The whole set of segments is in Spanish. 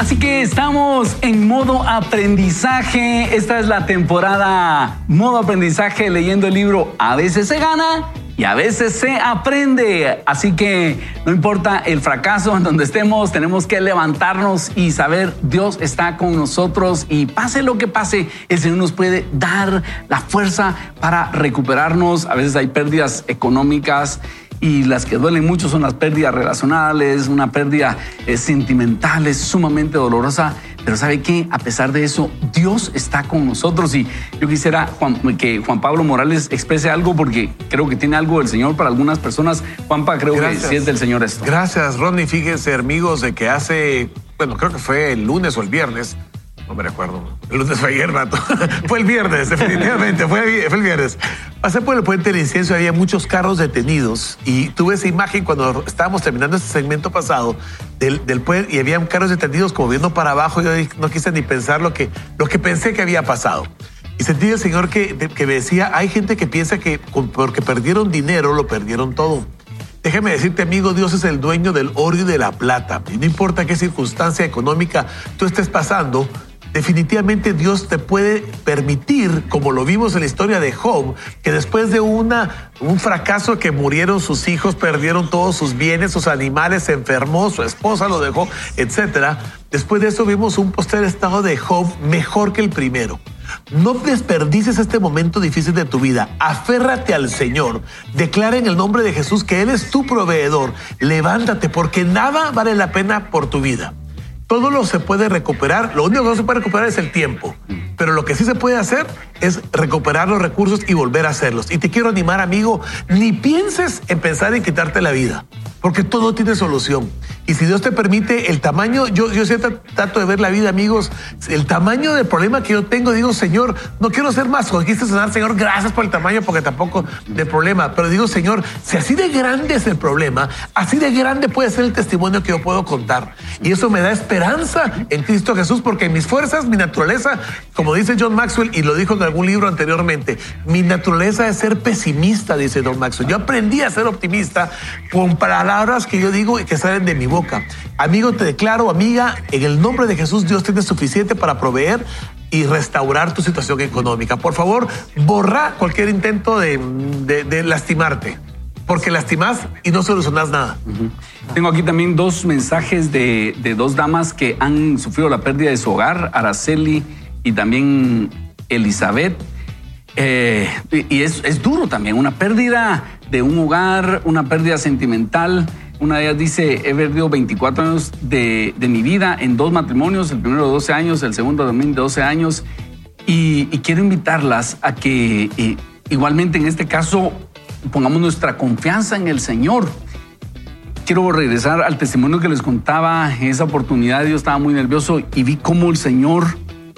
Así que estamos en modo aprendizaje. Esta es la temporada modo aprendizaje leyendo el libro A veces se gana y a veces se aprende. Así que no importa el fracaso en donde estemos, tenemos que levantarnos y saber Dios está con nosotros y pase lo que pase, el Señor nos puede dar la fuerza para recuperarnos. A veces hay pérdidas económicas y las que duelen mucho son las pérdidas relacionales, una pérdida eh, sentimental es sumamente dolorosa, pero ¿sabe qué? A pesar de eso, Dios está con nosotros y yo quisiera que Juan Pablo Morales exprese algo porque creo que tiene algo del Señor para algunas personas. Juanpa, creo que sí es del Señor esto. Gracias, Ronnie. Fíjense, amigos, de que hace, bueno, creo que fue el lunes o el viernes, no me recuerdo. El lunes fue ayer, rato. fue el viernes, definitivamente. fue, el viernes. Pasé por el puente del incienso y había muchos carros detenidos. Y tuve esa imagen cuando estábamos terminando este segmento pasado del, del puente y había carros detenidos como viendo para abajo. Yo no quise ni pensar lo que, lo que pensé que había pasado. Y sentí el Señor que, que me decía, hay gente que piensa que porque perdieron dinero, lo perdieron todo. Déjame decirte, amigo, Dios es el dueño del oro y de la plata. Y no importa qué circunstancia económica tú estés pasando, definitivamente Dios te puede permitir, como lo vimos en la historia de Job, que después de una, un fracaso que murieron sus hijos, perdieron todos sus bienes, sus animales, se enfermó, su esposa lo dejó, etc. Después de eso vimos un posterior estado de Job mejor que el primero. No desperdices este momento difícil de tu vida. Aférrate al Señor. Declara en el nombre de Jesús que Él es tu proveedor. Levántate porque nada vale la pena por tu vida todo lo se puede recuperar. Lo único que no se puede recuperar es el tiempo. Pero lo que sí se puede hacer es recuperar los recursos y volver a hacerlos. Y te quiero animar, amigo, ni pienses en pensar en quitarte la vida, porque todo tiene solución. Y si Dios te permite el tamaño, yo, yo siempre trato de ver la vida, amigos, el tamaño del problema que yo tengo, digo, Señor, no quiero ser más conquista Señor, gracias por el tamaño, porque tampoco del problema, pero digo, Señor, si así de grande es el problema, así de grande puede ser el testimonio que yo puedo contar. Y eso me da esperanza en Cristo Jesús, porque mis fuerzas, mi naturaleza, como dice John Maxwell, y lo dijo en algún libro anteriormente, mi naturaleza es ser pesimista, dice John Maxwell. Yo aprendí a ser optimista con palabras que yo digo y que salen de mi boca Amigo, te declaro, amiga, en el nombre de Jesús, Dios tiene suficiente para proveer y restaurar tu situación económica. Por favor, borra cualquier intento de, lastimarte, porque lastimas y no solucionas nada. Tengo aquí también dos mensajes de, dos damas que han sufrido la pérdida de su hogar, Araceli y también Elizabeth. Eh, y es, es duro también, una pérdida de un hogar, una pérdida sentimental. Una de ellas dice, he perdido 24 años de, mi vida en dos matrimonios, el primero de 12 años, el segundo también de 12 años, y, quiero invitarlas a que eh, igualmente en este caso pongamos nuestra confianza en el Señor. Quiero regresar al testimonio que les contaba en esa oportunidad. Yo estaba muy nervioso y vi cómo el Señor,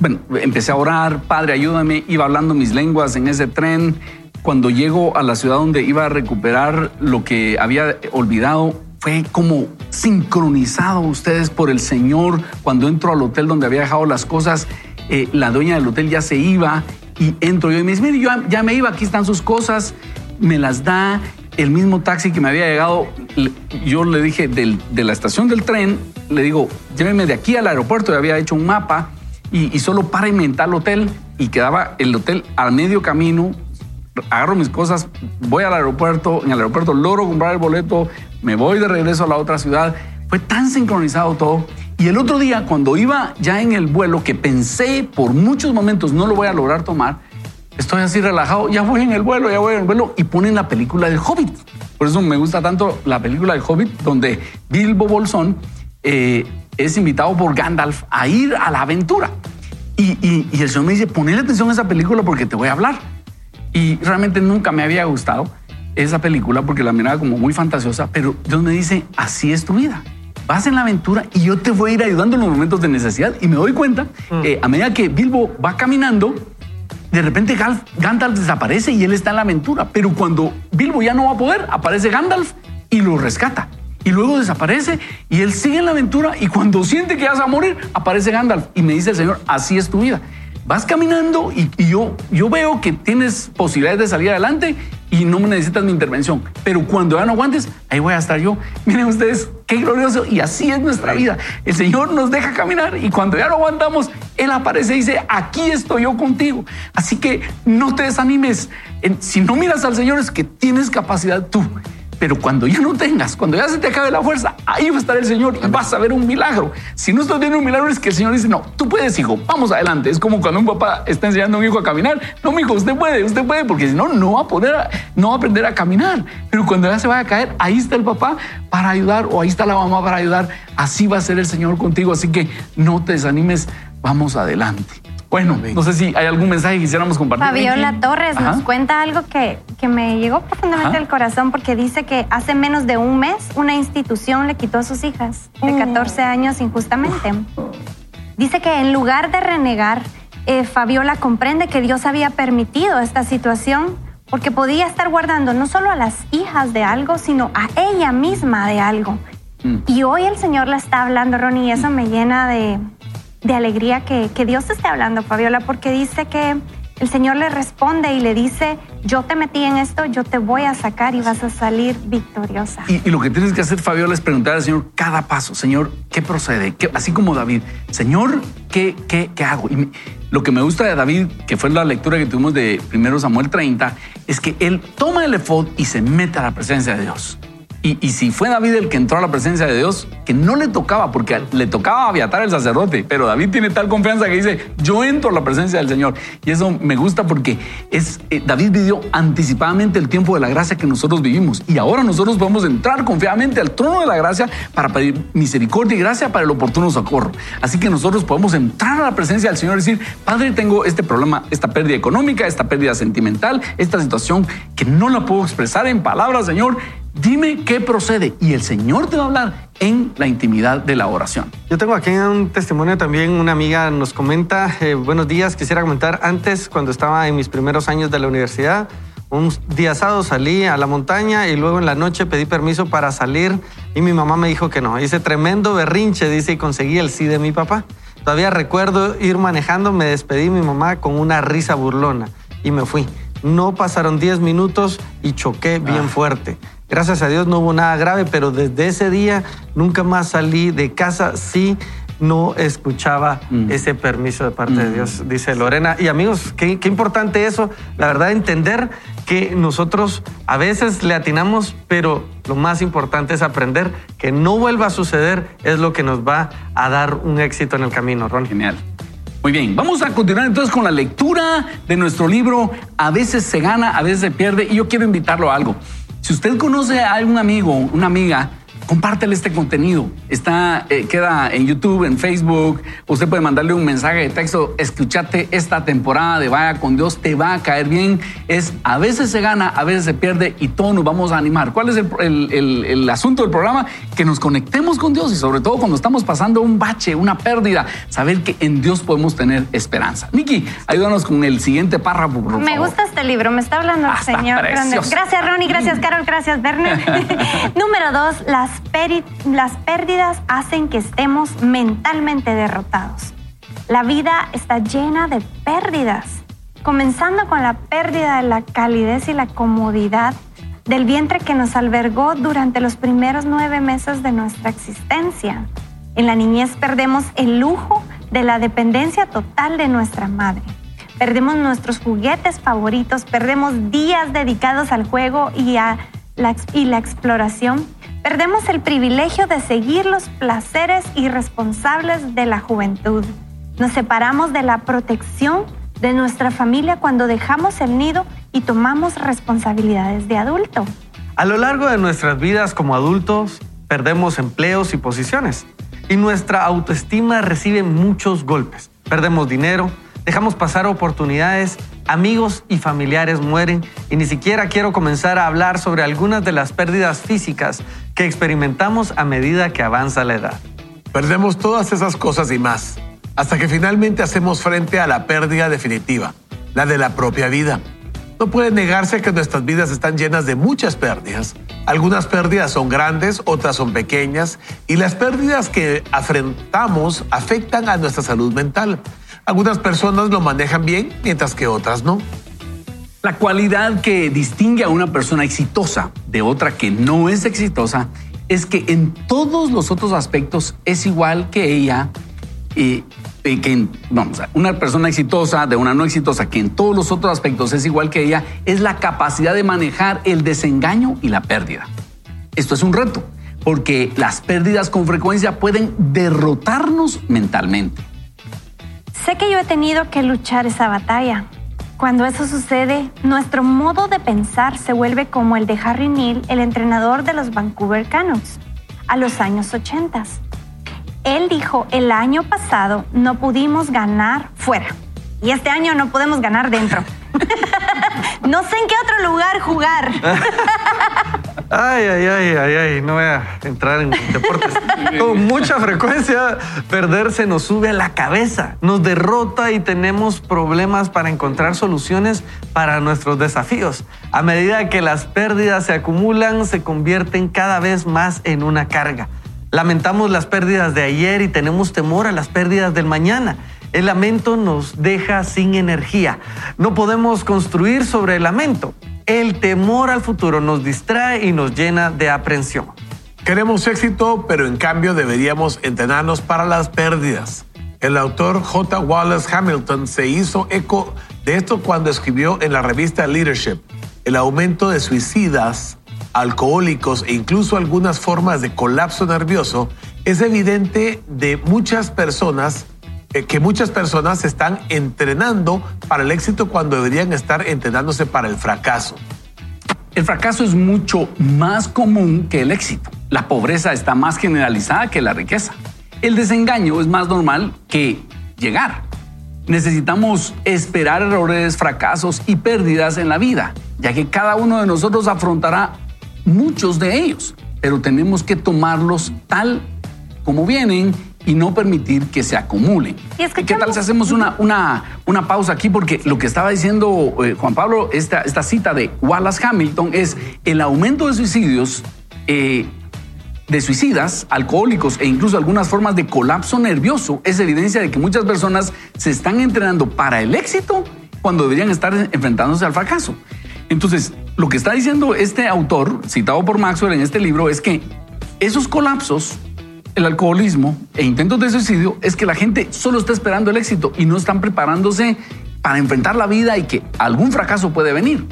bueno, empecé a orar, Padre, ayúdame, iba hablando mis lenguas en ese tren. Cuando llego a la ciudad donde iba a recuperar lo que había olvidado, fue como sincronizado ustedes por el Señor. Cuando entro al hotel donde había dejado las cosas, eh, la dueña del hotel ya se iba y entro yo y me dice, mire, yo ya me iba, aquí están sus cosas, me las da el mismo taxi que me había llegado. Yo le dije de la estación del tren, le digo, lléveme de aquí al aeropuerto, ya había hecho un mapa y, y solo para inventar el hotel y quedaba el hotel al medio camino agarro mis cosas, voy al aeropuerto, en el aeropuerto logro comprar el boleto, me voy de regreso a la otra ciudad. Fue tan sincronizado todo. Y el otro día, cuando iba ya en el vuelo, que pensé por muchos momentos no lo voy a lograr tomar, estoy así relajado, ya voy en el vuelo, ya voy en el vuelo, y ponen la película del Hobbit. Por eso me gusta tanto la película del Hobbit, donde Bilbo Bolsón eh, es invitado por Gandalf a ir a la aventura. Y, y, y el Señor me dice, ponle atención a esa película porque te voy a hablar. Y realmente nunca me había gustado esa película porque la miraba como muy fantasiosa, pero Dios me dice, así es tu vida. Vas en la aventura y yo te voy a ir ayudando en los momentos de necesidad. Y me doy cuenta, mm. a medida que Bilbo va caminando, de repente Gandalf desaparece y él está en la aventura. Pero cuando Bilbo ya no va a poder, aparece Gandalf y lo rescata. Y luego desaparece y él sigue en la aventura y cuando siente que vas a morir, aparece Gandalf y me dice el Señor, así es tu vida vas caminando y, yo, yo veo que tienes posibilidades de salir adelante y no me necesitas mi intervención. Pero cuando ya no aguantes, ahí voy a estar yo. Miren ustedes, qué glorioso. Y así es nuestra vida. El Señor nos deja caminar y cuando ya no aguantamos, Él aparece y dice, aquí estoy yo contigo. Así que no te desanimes. Si no miras al Señor es que tienes capacidad tú. Pero cuando ya no tengas, cuando ya se te acabe la fuerza, ahí va a estar el Señor y vas a ver un milagro. Si no estás viendo un milagro, es que el Señor dice, no, tú puedes, hijo, vamos adelante. Es como cuando un papá está enseñando a un hijo a caminar. No, hijo, usted puede, usted puede, porque si no, no va a poder, no va a aprender a caminar. Pero cuando ya se vaya a caer, ahí está el papá para ayudar o ahí está la mamá para ayudar. Así va a ser el Señor contigo. Así que no te desanimes, vamos adelante. Bueno, no sé si hay algún mensaje que quisiéramos compartir. Fabiola Torres nos cuenta algo que, que me llegó profundamente al corazón porque dice que hace menos de un mes una institución le quitó a sus hijas de 14 años injustamente. Dice que en lugar de renegar, eh, Fabiola comprende que Dios había permitido esta situación porque podía estar guardando no solo a las hijas de algo, sino a ella misma de algo. Mm. Y hoy el Señor le está hablando, Ronnie, y eso me llena de, de alegría que, que Dios esté hablando, Fabiola, porque dice que el Señor le responde y le dice, yo te metí en esto, yo te voy a sacar y vas a salir victoriosa. Y, lo que tienes que hacer, Fabiola, es preguntar al Señor cada paso, Señor, ¿qué procede? así como David, Señor, ¿qué, qué, qué hago? Y lo que me gusta de David, que fue la lectura que tuvimos de 1 Samuel 30, es que él toma el efod y se mete a la presencia de Dios. Y, si fue David el que entró a la presencia de Dios, que no le tocaba, porque le tocaba aviatar el sacerdote, pero David tiene tal confianza que dice, yo entro a la presencia del Señor. Y eso me gusta porque es, eh, David vivió anticipadamente el tiempo de la gracia que nosotros vivimos. Y ahora nosotros podemos entrar confiadamente al trono de la gracia para pedir misericordia y gracia para el oportuno socorro. Así que nosotros podemos entrar a la presencia del Señor y decir, Padre, tengo este problema, esta pérdida económica, esta pérdida sentimental, esta situación que no la puedo expresar en palabras, Señor Dime qué procede y el Señor te va a hablar en la intimidad de la oración. Yo tengo aquí un testimonio también, una amiga nos comenta, eh, buenos días, quisiera comentar, antes cuando estaba en mis primeros años de la universidad, un día sábado salí a la montaña y luego en la noche pedí permiso para salir y mi mamá me dijo que no. Hice tremendo berrinche, dice, y conseguí el sí de mi papá. Todavía recuerdo ir manejando, me despedí mi mamá con una risa burlona y me fui. No pasaron 10 minutos y choqué bien ah. fuerte. Gracias a Dios no hubo nada grave, pero desde ese día nunca más salí de casa si no escuchaba mm. ese permiso de parte de mm. Dios, dice Lorena. Y amigos, qué, qué importante eso, la verdad, entender que nosotros a veces le atinamos, pero lo más importante es aprender que no vuelva a suceder, es lo que nos va a dar un éxito en el camino, Ron. Genial. Muy bien, vamos a continuar entonces con la lectura de nuestro libro. A veces se gana, a veces se pierde, y yo quiero invitarlo a algo. Si usted conoce a algún amigo, una amiga compártele este contenido. Está, eh, queda en YouTube, en Facebook. Usted puede mandarle un mensaje de texto. Escúchate esta temporada de Vaya con Dios, te va a caer bien. Es a veces se gana, a veces se pierde y todos nos vamos a animar. ¿Cuál es el, asunto del programa? Que nos conectemos con Dios y sobre todo cuando estamos pasando un bache, una pérdida, saber que en Dios podemos tener esperanza. Niki, ayúdanos con el siguiente párrafo. me gusta este libro, me está hablando el señor. Gracias, Ronnie. Gracias, Carol. Gracias, Bernie. Número dos, las las pérdidas hacen que estemos mentalmente derrotados. La vida está llena de pérdidas, comenzando con la pérdida de la calidez y la comodidad del vientre que nos albergó durante los primeros nueve meses de nuestra existencia. En la niñez perdemos el lujo de la dependencia total de nuestra madre. Perdemos nuestros juguetes favoritos, perdemos días dedicados al juego y a y la exploración Perdemos el privilegio de seguir los placeres irresponsables de la juventud. Nos separamos de la protección de nuestra familia cuando dejamos el nido y tomamos responsabilidades de adulto. A lo largo de nuestras vidas como adultos, perdemos empleos y posiciones y nuestra autoestima recibe muchos golpes. Perdemos dinero, dejamos pasar oportunidades, amigos y familiares mueren y ni siquiera quiero comenzar a hablar sobre algunas de las pérdidas físicas que experimentamos a medida que avanza la edad. Perdemos todas esas cosas y más, hasta que finalmente hacemos frente a la pérdida definitiva, la de la propia vida. No puede negarse que nuestras vidas están llenas de muchas pérdidas. Algunas pérdidas son grandes, otras son pequeñas, y las pérdidas que afrontamos afectan a nuestra salud mental. Algunas personas lo manejan bien, mientras que otras no. La cualidad que distingue a una persona exitosa de otra que no es exitosa es que en todos los otros aspectos es igual que ella y, que, vamos, una persona exitosa de una no exitosa que en todos los otros aspectos es igual que ella es la capacidad de manejar el desengaño y la pérdida. Esto es un reto, porque las pérdidas con frecuencia pueden derrotarnos mentalmente. Sé que yo he tenido que luchar esa batalla. Cuando eso sucede, nuestro modo de pensar se vuelve como el de Harry Neal, el entrenador de los Vancouver Canucks, a los años 80. Él dijo, el año pasado no pudimos ganar fuera y este año no podemos ganar dentro. no sé en qué otro lugar jugar. Ay, ay, ay, ay, ay, no voy a entrar en deportes. Con mucha frecuencia, perderse nos sube a la cabeza, nos derrota y tenemos problemas para encontrar soluciones para nuestros desafíos. A medida que las pérdidas se acumulan, se convierten cada vez más en una carga. Lamentamos las pérdidas de ayer y tenemos temor a las pérdidas del mañana. El lamento nos deja sin energía. No podemos construir sobre el lamento. El temor al futuro nos distrae y nos llena de aprensión. Queremos éxito, pero en cambio deberíamos entrenarnos para las pérdidas. El autor J. Wallace Hamilton se hizo eco de esto cuando escribió en la revista Leadership el aumento de suicidas, alcohólicos e incluso algunas formas de colapso nervioso es evidente de muchas personas eh, que muchas personas se están entrenando para el éxito cuando deberían estar entrenándose para el fracaso. El fracaso es mucho más común que el éxito. La pobreza está más generalizada que la riqueza. El desengaño es más normal que llegar. Necesitamos esperar errores, fracasos y pérdidas en la vida, ya que cada uno de nosotros afrontará muchos de ellos, pero tenemos que tomarlos tal como vienen y no permitir que se acumulen. ¿Qué tal si hacemos una, una, una, pausa aquí? Porque lo que estaba diciendo eh, Juan Pablo, esta, esta cita de Wallace Hamilton, es el aumento de suicidios, eh, de suicidas, alcohólicos e incluso algunas formas de colapso nervioso es evidencia de que muchas personas se están entrenando para el éxito cuando deberían estar enfrentándose al fracaso. Entonces, lo que está diciendo este autor, citado por Maxwell en este libro, es que esos colapsos el alcoholismo e intentos de suicidio es que la gente solo está esperando el éxito y no están preparándose para enfrentar la vida y que algún fracaso puede venir.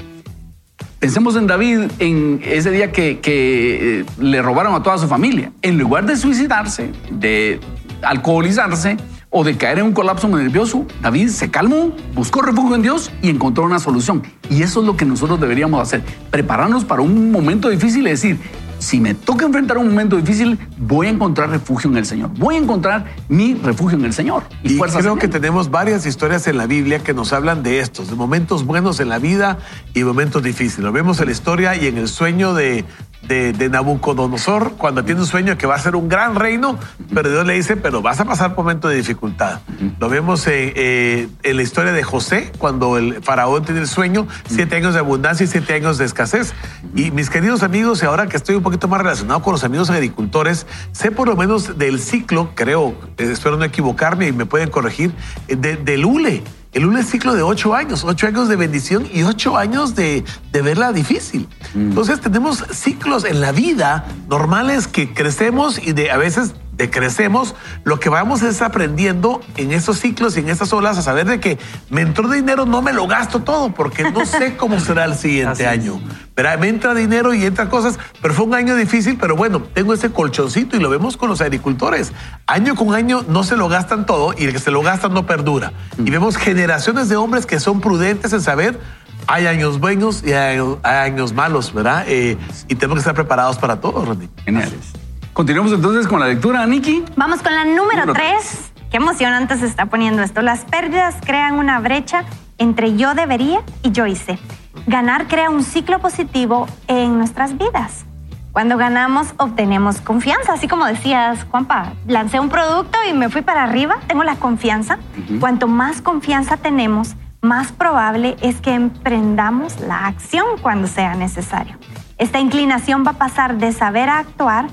Pensemos en David en ese día que, eh, le robaron a toda su familia. En lugar de suicidarse, de alcoholizarse o de caer en un colapso nervioso, David se calmó, buscó refugio en Dios y encontró una solución. Y eso es lo que nosotros deberíamos hacer, prepararnos para un momento difícil y decir, si me toca enfrentar un momento difícil, voy a encontrar refugio en el Señor. Voy a encontrar mi refugio en el Señor. Y, creo que tenemos varias historias en la Biblia que nos hablan de estos, de momentos buenos en la vida y momentos difíciles. Lo vemos en la historia y en el sueño de, de, Nabucodonosor cuando tiene un sueño que va a ser un gran reino, pero Dios le dice, pero vas a pasar momentos de dificultad. Lo vemos eh, en, la historia de José, cuando el faraón tiene el sueño, siete años de abundancia y siete años de escasez. Y mis queridos amigos, y ahora que estoy un poquito más relacionado con los amigos agricultores, sé por lo menos del ciclo, creo, eh, espero no equivocarme y me pueden corregir, eh, del hule el un ciclo de ocho años, ocho años de bendición y ocho años de, de verla difícil. Mm. Entonces tenemos ciclos en la vida normales que crecemos y de a veces decrecemos, lo que vamos es aprendiendo en esos ciclos y en esas olas a saber de que me entró dinero, no me lo gasto todo porque no sé cómo será el siguiente año. Pero me entra dinero y entra cosas, pero fue un año difícil, pero bueno, tengo ese colchoncito y lo vemos con los agricultores. Año con año no se lo gastan todo y el que se lo gastan no perdura. Mm. Y vemos generaciones de hombres que son prudentes en saber hay años buenos y hay, años malos, ¿verdad? Eh, y tenemos que estar preparados para todo, Randy. Geniales. Continuemos entonces con la lectura, Nikki. Vamos con la número 3. Qué emocionante se está poniendo esto. Las pérdidas crean una brecha entre yo debería y yo hice. Ganar crea un ciclo positivo en nuestras vidas. Cuando ganamos, obtenemos confianza. Así como decías, Juanpa, lancé un producto y me fui para arriba, tengo la confianza. Cuanto más confianza tenemos, más probable es que emprendamos la acción cuando sea necesario. Esta inclinación va a pasar de saber a actuar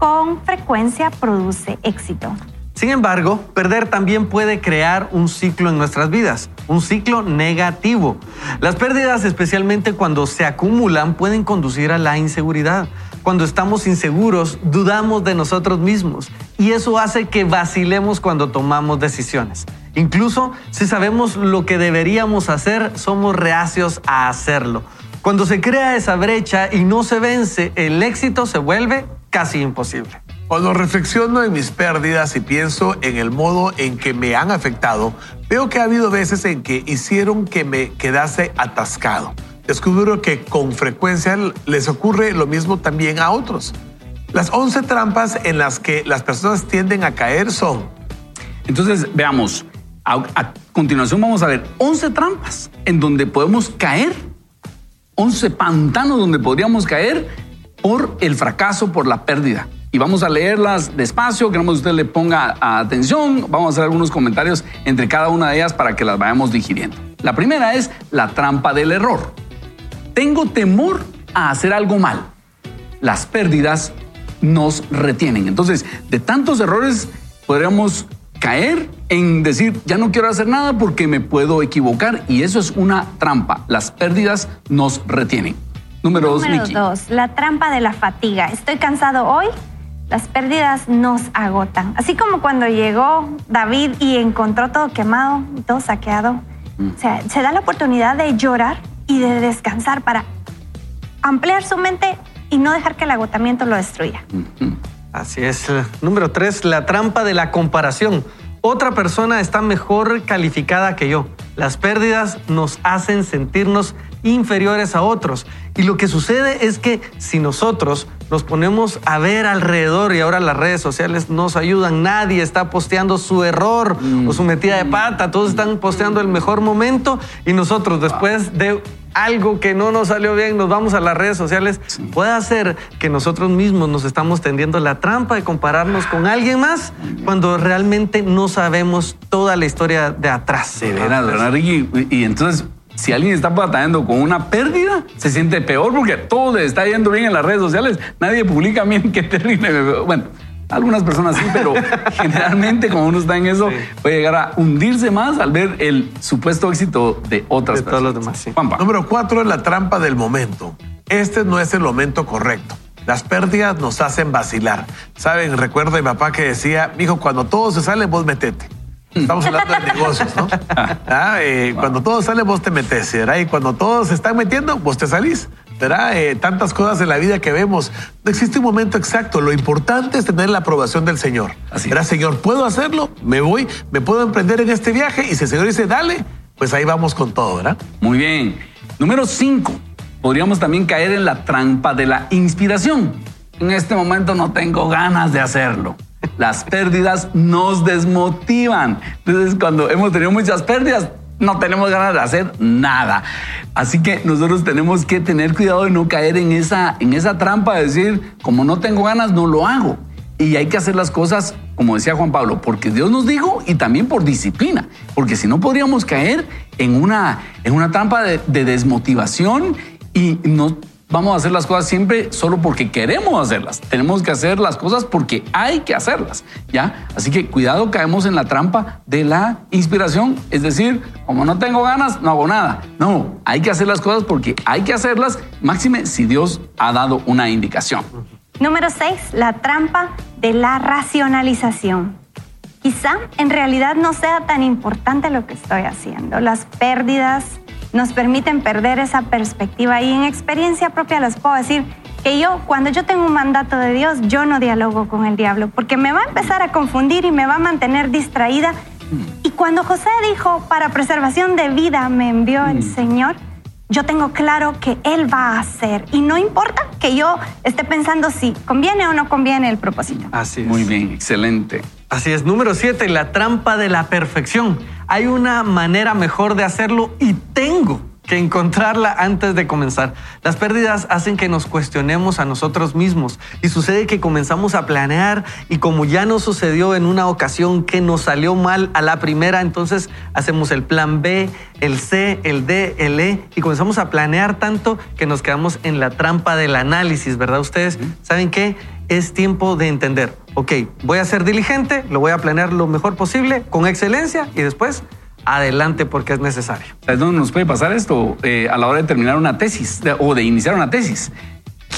con frecuencia produce éxito. Sin embargo, perder también puede crear un ciclo en nuestras vidas, un ciclo negativo. Las pérdidas, especialmente cuando se acumulan, pueden conducir a la inseguridad. Cuando estamos inseguros, dudamos de nosotros mismos y eso hace que vacilemos cuando tomamos decisiones. Incluso si sabemos lo que deberíamos hacer, somos reacios a hacerlo. Cuando se crea esa brecha y no se vence, el éxito se vuelve casi imposible. Cuando reflexiono en mis pérdidas y pienso en el modo en que me han afectado, veo que ha habido veces en que hicieron que me quedase atascado. Descubro que con frecuencia les ocurre lo mismo también a otros. Las 11 trampas en las que las personas tienden a caer son. Entonces, veamos, a, a continuación vamos a ver 11 trampas en donde podemos caer, 11 pantanos donde podríamos caer por el fracaso, por la pérdida y vamos a leerlas despacio. Queremos que usted le ponga atención. Vamos a hacer algunos comentarios entre cada una de ellas para que las vayamos digiriendo. La primera es la trampa del error. Tengo temor a hacer algo mal. Las pérdidas nos retienen. Entonces, de tantos errores podríamos caer en decir, ya no quiero hacer nada porque me puedo equivocar y eso es una trampa. Las pérdidas nos retienen. Número, dos, Número dos, la trampa de la fatiga. Estoy cansado hoy, las pérdidas nos agotan. Así como cuando llegó David y encontró todo quemado y todo saqueado. Mm. O sea, se da la oportunidad de llorar y de descansar para ampliar su mente y no dejar que el agotamiento lo destruya. Así es. Número tres, la trampa de la comparación. Otra persona está mejor calificada que yo. Las pérdidas nos hacen sentirnos inferiores a otros. Y lo que sucede es que si nosotros nos ponemos a ver alrededor y ahora las redes sociales nos ayudan. Nadie está posteando su error o su metida de pata. Todos están posteando el mejor momento y nosotros después de algo que no nos salió bien, nos vamos a las redes sociales, puede hacer que nosotros mismos nos estamos tendiendo la trampa de compararnos con alguien más cuando realmente no sabemos toda la historia de atrás. Sí, verdad, y entonces si alguien está batallando con una pérdida, se siente peor porque todo le está yendo bien en las redes sociales. Nadie publica bien, qué terrible. Bueno, algunas personas sí, pero generalmente como uno está en eso, puede llegar a hundirse más al ver el supuesto éxito de otras de personas. Todos los demás, Número cuatro es la trampa del momento. Este no es el momento correcto. Las pérdidas nos hacen vacilar. Saben, recuerdo a mi papá que decía, hijo, cuando todo se sale, vos metete. Estamos hablando de negocios, ¿no? Ah, eh, cuando todo sale, vos te metes, ¿verdad? Y cuando todos se están metiendo, vos te salís. ¿verdad? Eh, tantas cosas en la vida que vemos. No existe un momento exacto. Lo importante es tener la aprobación del Señor. Así ¿verdad, Señor? ¿Puedo hacerlo? Me voy, me puedo emprender en este viaje. Y si el Señor dice, dale, pues ahí vamos con todo, ¿verdad? Muy bien. Número cinco. Podríamos también caer en la trampa de la inspiración. En este momento no tengo ganas de hacerlo. Las pérdidas nos desmotivan. Entonces, cuando hemos tenido muchas pérdidas, no tenemos ganas de hacer nada. Así que nosotros tenemos que tener cuidado de no caer en esa, en esa trampa de decir, como no tengo ganas, no lo hago. Y hay que hacer las cosas, como decía Juan Pablo, porque Dios nos dijo y también por disciplina. Porque si no podríamos caer en una, en una trampa de, de desmotivación y no vamos a hacer las cosas siempre solo porque queremos hacerlas. Tenemos que hacer las cosas porque hay que hacerlas, ¿ya? Así que cuidado, caemos en la trampa de la inspiración, es decir, como no tengo ganas, no hago nada. No, hay que hacer las cosas porque hay que hacerlas, máxime si Dios ha dado una indicación. Número 6, la trampa de la racionalización. Quizá en realidad no sea tan importante lo que estoy haciendo. Las pérdidas, nos permiten perder esa perspectiva y en experiencia propia les puedo decir que yo, cuando yo tengo un mandato de Dios, yo no dialogo con el diablo, porque me va a empezar a confundir y me va a mantener distraída. Mm. Y cuando José dijo, para preservación de vida me envió el mm. Señor, yo tengo claro que Él va a hacer. Y no importa que yo esté pensando si conviene o no conviene el propósito. Así es. Muy bien, excelente. Así es. Número siete, la trampa de la perfección. Hay una manera mejor de hacerlo y tengo que encontrarla antes de comenzar. Las pérdidas hacen que nos cuestionemos a nosotros mismos y sucede que comenzamos a planear y como ya nos sucedió en una ocasión que nos salió mal a la primera, entonces hacemos el plan B, el C, el D, el E y comenzamos a planear tanto que nos quedamos en la trampa del análisis, ¿verdad? Ustedes saben que es tiempo de entender, ok, voy a ser diligente, lo voy a planear lo mejor posible, con excelencia y después adelante porque es necesario. ¿Sabes dónde nos puede pasar esto? Eh, a la hora de terminar una tesis o de iniciar una tesis.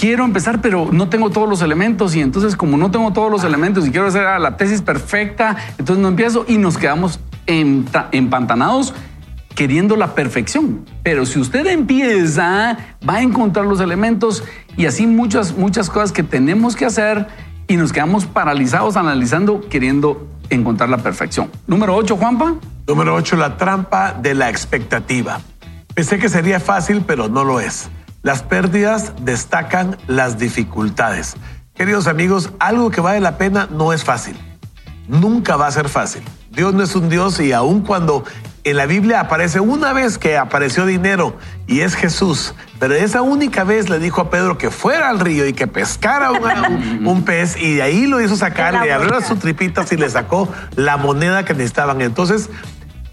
Quiero empezar, pero no tengo todos los elementos y entonces como no tengo todos los elementos y quiero hacer la tesis perfecta, entonces no empiezo y nos quedamos empantanados queriendo la perfección. Pero si usted empieza, va a encontrar los elementos y así muchas, muchas cosas que tenemos que hacer y nos quedamos paralizados analizando, queriendo encontrar la perfección. Número 8, Juanpa. Número 8, la trampa de la expectativa. Pensé que sería fácil, pero no lo es. Las pérdidas destacan las dificultades. Queridos amigos, algo que vale la pena no es fácil. Nunca va a ser fácil. Dios no es un Dios y aun cuando en la Biblia aparece una vez que apareció dinero y es Jesús, pero esa única vez le dijo a Pedro que fuera al río y que pescara un, pez y de ahí lo hizo sacar, le abrió las tripitas y le sacó la moneda que necesitaban. Entonces,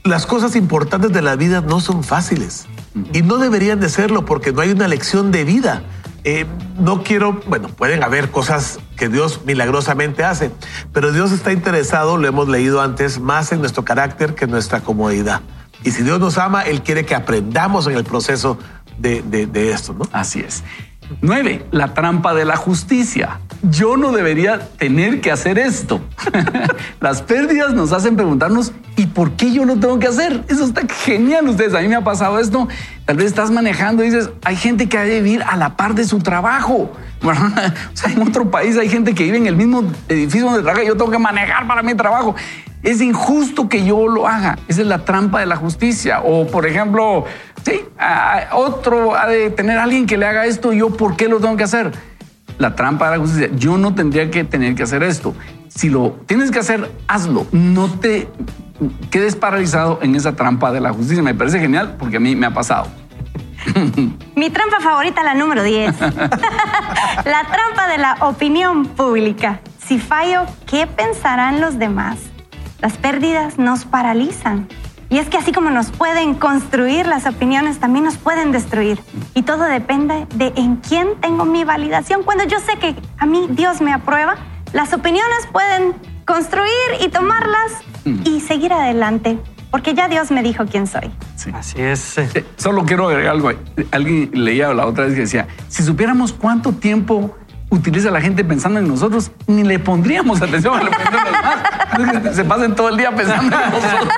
las cosas importantes de la vida no son fáciles y no deberían de serlo porque no hay una lección de vida. Eh, no quiero, bueno, pueden haber cosas que Dios milagrosamente hace, pero Dios está interesado, lo hemos leído antes, más en nuestro carácter que en nuestra comodidad. Y si Dios nos ama, Él quiere que aprendamos en el proceso de, de esto, ¿no? Así es. Nueve, la trampa de la justicia. Yo no debería tener que hacer esto. Las pérdidas nos hacen preguntarnos, ¿y por qué yo no tengo que hacer? Eso está genial, ustedes. A mí me ha pasado esto. Tal vez estás manejando y dices, hay gente que ha de vivir a la par de su trabajo. O sea, en otro país hay gente que vive en el mismo edificio donde trabaja y yo tengo que manejar para mi trabajo. Es injusto que yo lo haga. Esa es la trampa de la justicia. O, por ejemplo, sí, otro ha de tener a alguien que le haga esto, yo, ¿por qué lo tengo que hacer? La trampa de la justicia. Yo no tendría que tener que hacer esto. Si lo tienes que hacer, hazlo. No te quedes paralizado en esa trampa de la justicia. Me parece genial porque a mí me ha pasado. Mi trampa favorita, la número 10. la trampa de la opinión pública. Si fallo, ¿qué pensarán los demás? Las pérdidas nos paralizan. Y es que así como nos pueden construir, las opiniones también nos pueden destruir. Y todo depende de en quién tengo mi validación. Cuando yo sé que a mí Dios me aprueba, las opiniones pueden construir y tomarlas y seguir adelante. Porque ya Dios me dijo quién soy. Así es. Solo quiero agregar algo. Alguien leía la otra vez que decía, si supiéramos cuánto tiempo utiliza la gente pensando en nosotros, ni le pondríamos atención a lo que Se pasen todo el día pensando en nosotros.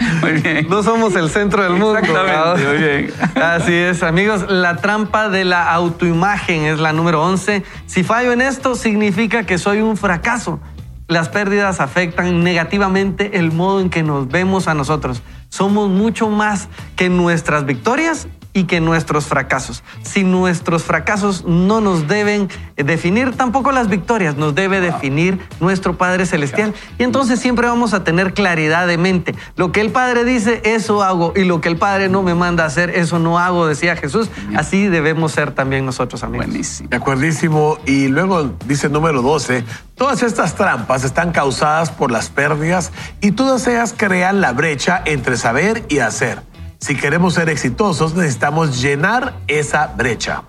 Muy bien. No somos el centro del mundo. Exactamente, muy bien. Así es, amigos. La trampa de la autoimagen es la número 11. Si fallo en esto, significa que soy un fracaso. Las pérdidas afectan negativamente el modo en que nos vemos a nosotros. Somos mucho más que nuestras victorias y que nuestros fracasos. Si nuestros fracasos no nos deben definir, tampoco las victorias nos debe definir nuestro Padre Celestial. Y entonces siempre vamos a tener claridad de mente. Lo que el Padre dice, eso hago. Y lo que el Padre no me manda a hacer, eso no hago, decía Jesús. Así debemos ser también nosotros, amigos. Buenísimo. De acuerdísimo. Y luego dice número 12, todas estas trampas están causadas por las pérdidas y todas ellas crean la brecha entre saber y hacer. Si queremos ser exitosos, necesitamos llenar esa brecha.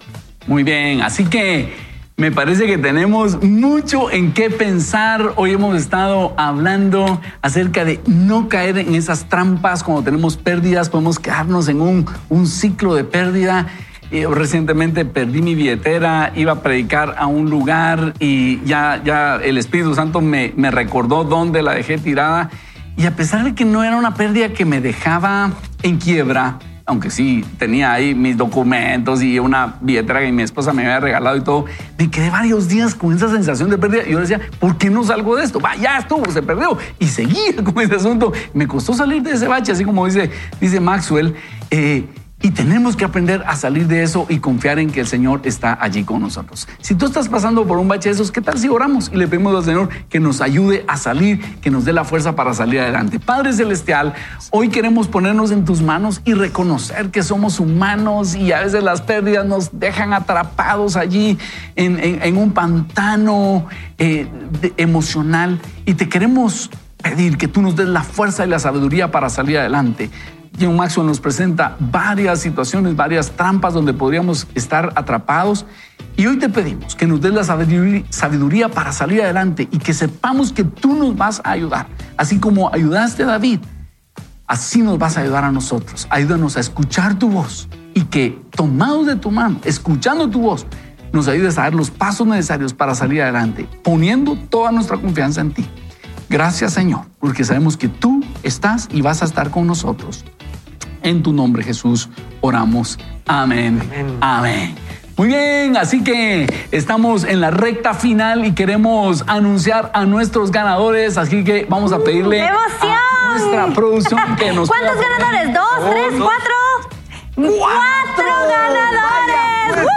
Muy bien, así que me parece que tenemos mucho en qué pensar. Hoy hemos estado hablando acerca de no caer en esas trampas cuando tenemos pérdidas, podemos quedarnos en un, un ciclo de pérdida. recientemente perdí mi billetera, iba a predicar a un lugar y ya, ya el Espíritu Santo me, me recordó dónde la dejé tirada y a pesar de que no era una pérdida que me dejaba en quiebra, aunque sí tenía ahí mis documentos y una billetera que mi esposa me había regalado y todo, me quedé varios días con esa sensación de pérdida. Y yo decía, ¿por qué no salgo de esto? Va, ya estuvo, se perdió. Y seguía con ese asunto. Me costó salir de ese bache, así como dice, dice Maxwell. Eh, y tenemos que aprender a salir de eso y confiar en que el Señor está allí con nosotros. Si tú estás pasando por un bache de esos, ¿qué tal si oramos y le pedimos al Señor que nos ayude a salir, que nos dé la fuerza para salir adelante? Padre Celestial, hoy queremos ponernos en tus manos y reconocer que somos humanos y a veces las pérdidas nos dejan atrapados allí en, un pantano eh, emocional y te queremos pedir que tú nos des la fuerza y la sabiduría para salir adelante. John Maxwell nos presenta varias situaciones, varias trampas donde podríamos estar atrapados Y hoy te pedimos que nos des la sabiduría para salir adelante y que sepamos que tú nos vas a ayudar. Así como ayudaste a David, así nos vas a ayudar a nosotros. Ayúdanos a escuchar tu voz y que tomados de tu mano, escuchando tu voz, nos ayudes a dar los pasos necesarios para salir adelante, poniendo toda nuestra confianza en ti. Gracias Señor, porque sabemos que tú estás y vas a estar con nosotros. En tu nombre Jesús oramos. Amén. Amén. Muy bien, así que estamos en la recta final y queremos anunciar a nuestros ganadores, así que vamos a pedirle a nuestra producción que nos ¿Cuántos ganadores? ¿Dos, tres, cuatro? ¡Cuatro, ganadores!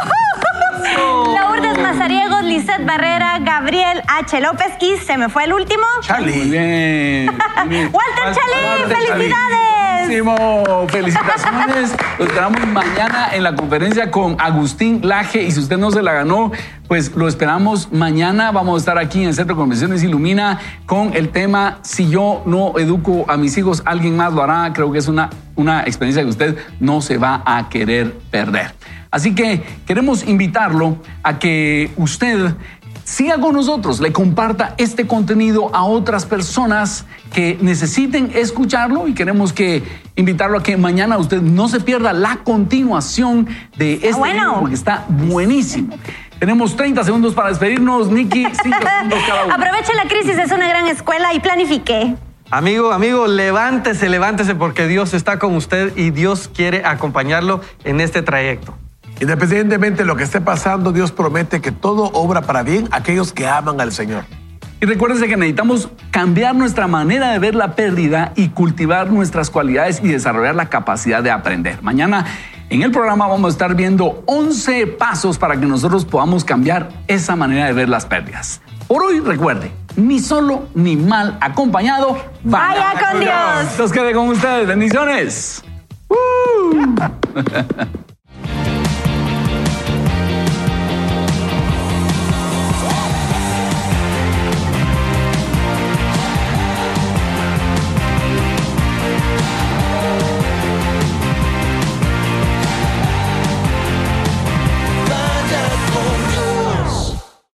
Lourdes Mazariegos, Lizeth Barrera, Gabriel H. López y se me fue el último. Charlie. Muy bien. Walter Chalí, felicidades. Felicitaciones. Lo esperamos mañana en la conferencia con Agustín Laje. Y si usted no se la ganó, pues lo esperamos mañana. Vamos a estar aquí en el Centro de Convenciones Ilumina con el tema Si yo no educo a mis hijos, alguien más lo hará. Creo que es una, una experiencia que usted no se va a querer perder. Así que queremos invitarlo a que usted siga con nosotros, le comparta este contenido a otras personas que necesiten escucharlo y queremos que invitarlo a que mañana usted no se pierda la continuación de este bueno. porque está buenísimo. Tenemos 30 segundos para despedirnos, Nikki. 5 segundos cada uno. Aproveche la crisis, es una gran escuela y planifique. Amigo, amigo, levántese, levántese porque Dios está con usted y Dios quiere acompañarlo en este trayecto. Independientemente de lo que esté pasando, Dios promete que todo obra para bien a aquellos que aman al Señor. Y recuérdense que necesitamos cambiar nuestra manera de ver la pérdida y cultivar nuestras cualidades y desarrollar la capacidad de aprender. Mañana en el programa vamos a estar viendo 11 pasos para que nosotros podamos cambiar esa manera de ver las pérdidas. Por hoy recuerde, ni solo ni mal acompañado, vaya, con Dios. Dios. Los quede con ustedes. Bendiciones.